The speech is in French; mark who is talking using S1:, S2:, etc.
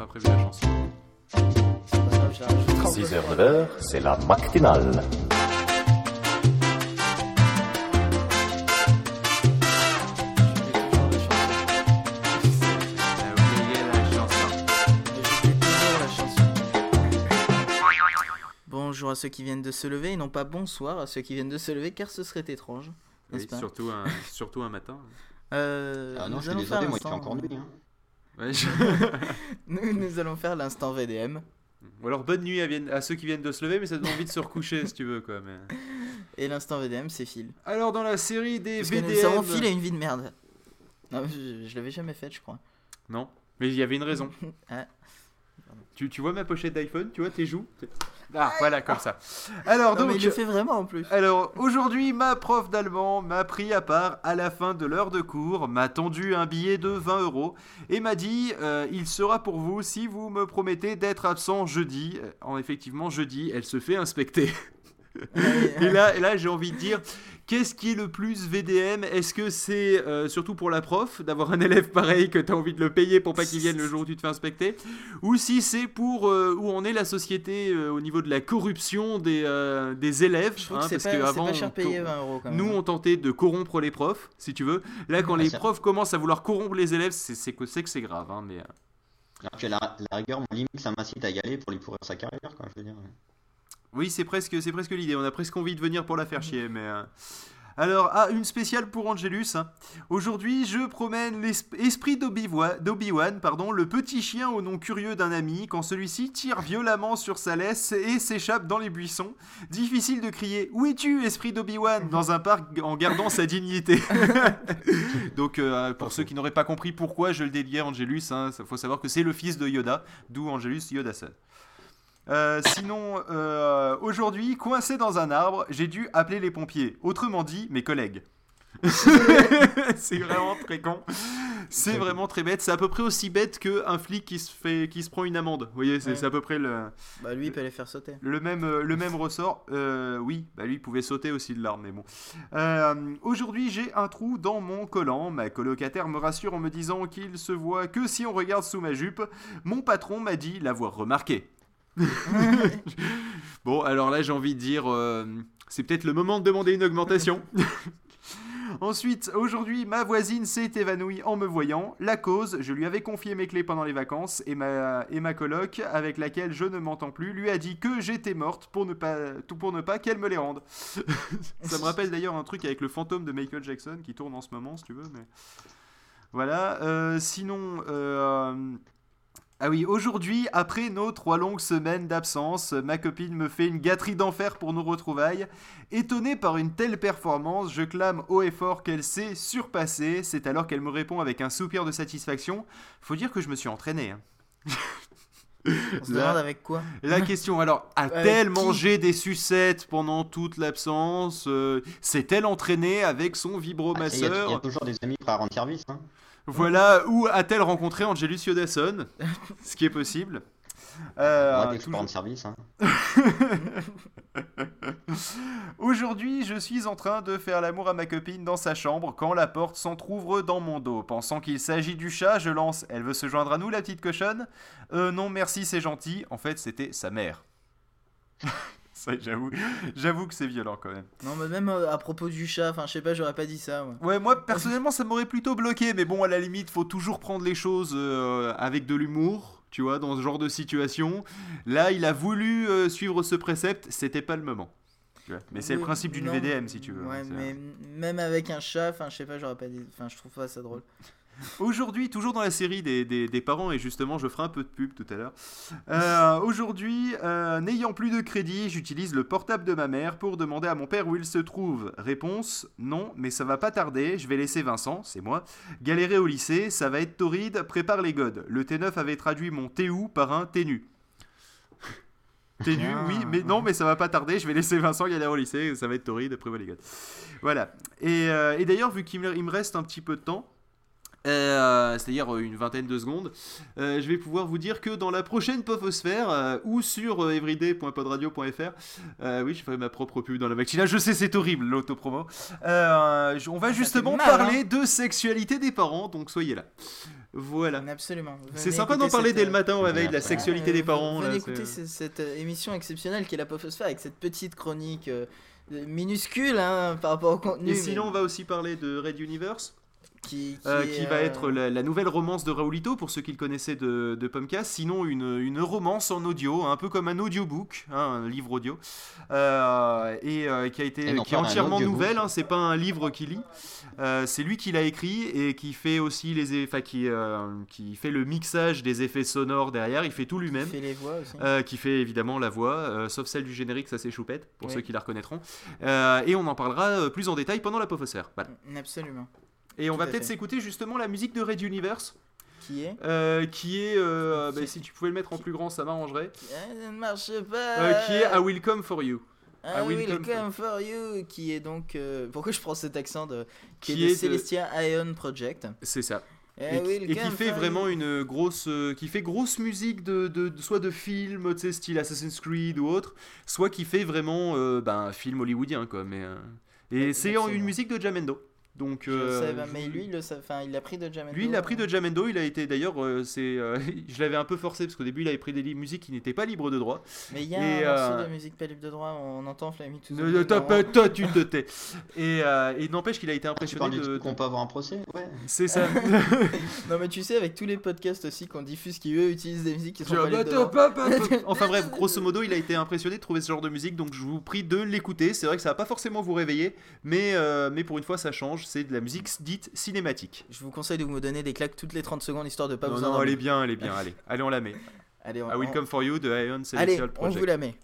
S1: Pas prévu la chanson.
S2: C'est pas grave, je la rajouterai en
S3: 6h, 9h, c'est la matinale.
S2: Bonjour à ceux qui viennent de se lever et non pas bonsoir à ceux qui viennent de se lever car ce serait étrange.
S1: Oui,
S2: pas?
S1: surtout, un, surtout un matin.
S2: Euh,
S4: Ah non, je suis désolé, moi il fait encore nuit. Hein.
S1: Ouais, je-
S2: nous, nous allons faire l'instant VDM.
S1: Ou alors bonne nuit à, ceux qui viennent de se lever, mais ça donne envie de se recoucher si tu veux. quoi. Mais...
S2: Et l'instant VDM, c'est Phil.
S1: Alors, dans la série des
S2: Parce que
S1: VDM.
S2: nous savons Phil a une vie de merde. Non, je, je l'avais jamais faite, je crois.
S1: Non, mais il y avait une raison.
S2: Ah.
S1: Tu, tu vois ma pochette d'iPhone Tu vois tes joues Ah, voilà, comme ça. Alors,
S2: Non, mais
S1: donc.
S2: il le fait vraiment en plus.
S1: Alors, aujourd'hui, ma prof d'allemand m'a pris à part à la fin de l'heure de cours, m'a tendu un billet de 20 euros et m'a dit euh, Il sera pour vous si vous me promettez d'être absent jeudi. Euh, En effectivement, jeudi, elle se fait inspecter. Et là, et là j'ai envie de dire, qu'est-ce qui est le plus VDM Est-ce que c'est euh, surtout pour la prof d'avoir un élève pareil que tu as envie de le payer pour pas qu'il vienne le jour où tu te fais inspecter? Ou si c'est pour euh, où en est la société euh, au niveau de la corruption des, euh, des élèves?
S2: Je trouve
S1: hein,
S2: que
S1: parce
S2: pas, c'est
S1: qu'avant,
S2: pas cher
S1: on-
S2: payé 20 euros quand même.
S1: nous, on tentait de corrompre les profs, si tu veux. Là, quand
S4: Ah,
S1: les profs commencent à vouloir corrompre les élèves, c'est que c'est que c'est grave. hein, mais
S4: Alors que la, la rigueur, mon limite, ça m'incite à y aller pour lui pourrir sa carrière, quoi, je veux dire.
S1: Oui, c'est presque, c'est presque l'idée. On a presque envie de venir pour la faire chier, mais. euh, Alors, ah, une spéciale pour Angelus. hein. Aujourd'hui, je promène l'esprit d'Obi-Wan, pardon, le petit chien au nom curieux d'un ami, quand celui-ci tire violemment sur sa laisse et s'échappe dans les buissons. Difficile de crier Où es-tu, esprit d'Obi-Wan? dans un parc en gardant sa dignité. Donc, euh, pour ceux qui n'auraient pas compris pourquoi je le dédiais à Angelus, il faut savoir que c'est le fils de Yoda, d'où Angelus Yoda-san. Euh, sinon, euh, aujourd'hui, coincé dans un arbre, j'ai dû appeler les pompiers. Autrement dit, mes collègues. c'est vraiment très con. C'est vraiment très bête. C'est à peu près aussi bête qu'un flic qui se, fait, qui se prend une amende. Vous voyez, c'est
S2: Ouais.
S1: à peu près le,
S2: Bah lui, il peut les faire sauter.
S1: le même, euh, le même ressort. Euh, oui, bah lui il pouvait sauter aussi de l'arme, mais bon. Euh, Aujourd'hui, j'ai un trou dans mon collant. Ma colocataire me rassure en me disant qu'il se voit que si on regarde sous ma jupe. Mon patron m'a dit l'avoir remarqué. bon, alors là, j'ai envie de dire, euh, c'est peut-être le moment de demander une augmentation. Ensuite, aujourd'hui, ma voisine s'est évanouie en me voyant. La cause, je lui avais confié mes clés pendant les vacances et ma, et ma coloc, avec laquelle je ne m'entends plus, lui a dit que j'étais morte pour ne pas, tout pour ne pas qu'elle me les rende. Ça me rappelle d'ailleurs un truc avec le fantôme de Michael Jackson qui tourne en ce moment, si tu veux. Mais... Voilà. euh, sinon, euh, ah oui, aujourd'hui, après nos trois longues semaines d'absence, ma copine me fait une gâterie d'enfer pour nos retrouvailles. Étonné par une telle performance, je clame haut et fort qu'elle s'est surpassée. C'est alors qu'elle me répond avec un soupir de satisfaction. Faut dire que je me suis entraîné. hein.
S2: On se
S1: Là-
S2: demande avec quoi
S1: La question, alors, a-t-elle mangé des sucettes pendant toute l'absence Euh, S'est-elle entraînée avec son
S4: Ah, Il y, a- il y a
S1: vibromasseur
S4: toujours des amis prêts à rendre service. Hein.
S1: Voilà, ou a-t-elle rencontré Angelus Yodasson Ce qui est possible. Euh, toujours-
S4: service. Hein.
S1: Aujourd'hui, je suis en train de faire l'amour à ma copine dans sa chambre quand la porte s'entr'ouvre dans mon dos. Pensant qu'il s'agit du chat, je lance Elle veut se joindre à nous, la petite cochonne? Euh, non, merci, c'est gentil. En fait, c'était sa mère. Ça, j'avoue, j'avoue que c'est violent quand même.
S2: Non, mais même euh, à propos du chat, enfin, je sais pas, j'aurais pas dit ça. moi.
S1: Ouais, moi personnellement, ça m'aurait plutôt bloqué, mais bon, à la limite, faut toujours prendre les choses euh, avec de l'humour, tu vois, dans ce genre de situation. Là, il a voulu euh, suivre ce précepte, c'était pas le moment. Tu vois. Mais c'est le principe d'une VDM, si tu veux.
S2: Ouais,
S1: hein, c'est-
S2: mais même avec un chat, enfin, je sais pas, j'aurais pas dit. Enfin, je trouve pas ça drôle.
S1: Aujourd'hui, toujours dans la série des, des- des parents, et justement, je ferai un peu de pub tout à l'heure. Euh, Aujourd'hui, euh, n'ayant plus de crédit, j'utilise le portable de ma mère pour demander à mon père où il se trouve. Réponse non, mais ça va pas tarder. Je vais laisser Vincent, c'est moi, galérer au lycée. Ça va être torride. Prépare les godes. Le T9 avait traduit mon T-ou par un T-nu. T-nu,
S2: Ah.
S1: oui, mais non, mais ça va pas tarder. Je vais laisser Vincent galérer au lycée. Ça va être torride. Prévois les godes. Voilà. Et, euh, et d'ailleurs, vu qu'il me, il me reste un petit peu de temps. Euh, c'est-à-dire euh, une vingtaine de secondes, euh, je vais pouvoir vous dire que dans la prochaine Pofosphère euh, ou sur everyday.podradio.fr, oui, je ferai ma propre pub dans la matinale, je sais, c'est horrible l'autopromo. On va
S2: Ça
S1: justement
S2: mal,
S1: parler de sexualité des parents, donc soyez là. Voilà.
S2: Absolument.
S1: C'est seulement d'en parler
S2: cette,
S1: dès le matin au réveil de la sexualité des parents.
S2: Venez
S1: là,
S2: écouter cette émission exceptionnelle qui est la Pofosphère avec cette petite chronique minuscule hein, par rapport au contenu.
S1: Et
S2: mais
S1: sinon, on va aussi parler de Red Universe.
S2: Qui, qui
S1: Euh, qui va
S2: euh,
S1: être la, la nouvelle romance de Raoulito pour ceux qui le connaissaient de, de. Sinon, une, une romance en audio, un peu comme un audiobook, hein, un livre audio, euh, et euh, qui a été
S4: Et non
S1: qui est entièrement nouvelle. hein, c'est pas un livre qu'il lit, Euh, c'est lui qui l'a écrit et qui fait aussi les, enfin, qui, euh, qui fait le mixage des effets sonores derrière. Il fait tout
S2: qui
S1: lui-même.
S2: fait les voix aussi.
S1: Euh, qui fait évidemment la voix, euh, sauf celle du générique, ça c'est choupette, pour
S2: Oui.
S1: ceux qui la reconnaîtront. Euh, et on en parlera plus en détail pendant la. Voilà.
S2: Absolument.
S1: Et on
S2: Tout
S1: va peut-être s'écouter justement la musique de Red Universe,
S2: Qui est
S1: euh, qui est, euh, bah,
S2: Qui-
S1: si tu pouvais le mettre en plus grand, ça m'arrangerait,
S2: Ça ne marche pas.
S1: Euh, qui est I Will Come For You. I Will Come
S2: Come for You, qui est donc. pourquoi je prends cet accent de. Qui,
S1: Qui
S2: est,
S1: est
S2: de Celestia Ion Project.
S1: C'est ça. Et, qui- et fait vraiment
S2: you.
S1: une grosse, euh, qui fait grosse musique de, de- de- soit de film, tu sais, style Assassin's Creed ou autre, soit qui fait vraiment, euh, ben, un film hollywoodien quoi. Mais euh, et c'est une musique de Jamendo. Donc
S2: Je
S1: euh, je
S2: mais lui, il le sa- enfin, il l'a pris de Jamendo.
S1: Lui, il l'a pris de Jamendo. Il a été d'ailleurs, euh, c'est, euh, je l'avais un peu forcé parce qu'au début, il avait pris des li- musiques qui n'étaient pas libres de droit.
S2: Mais il y a
S1: Et,
S2: un morceau
S1: euh,
S2: de musique pas libre de droit, on entend Flammy tout
S1: Ne, ne t'as pas- toi, tu te tais. Et, euh, et n'empêche qu'il a été
S4: Tu
S1: impressionné
S4: du
S1: de.
S4: qu'on peut avoir un procès Ouais.
S1: C'est ça.
S2: Non, mais tu sais, avec tous les podcasts aussi qu'on diffuse qui eux utilisent des musiques qui sont
S1: Je-
S2: pas libres de droit.
S1: enfin bref, grosso modo, il a été impressionné de trouver ce genre de musique, donc je vous prie de l'écouter. C'est vrai que ça va pas forcément vous réveiller, mais, mais pour une fois, ça change. C'est de la musique dite cinématique.
S2: Je vous conseille de vous donner des claques toutes les 30 secondes histoire de pas
S1: non,
S2: vous
S1: non,
S2: endormir.
S1: elle est bien, elle est bien. Allez, allez, on la met.
S2: Allez, on,
S1: I Will
S2: on-
S1: Come For You de Ion
S2: Allez,
S1: Celestial
S2: on
S1: Project.
S2: vous la met.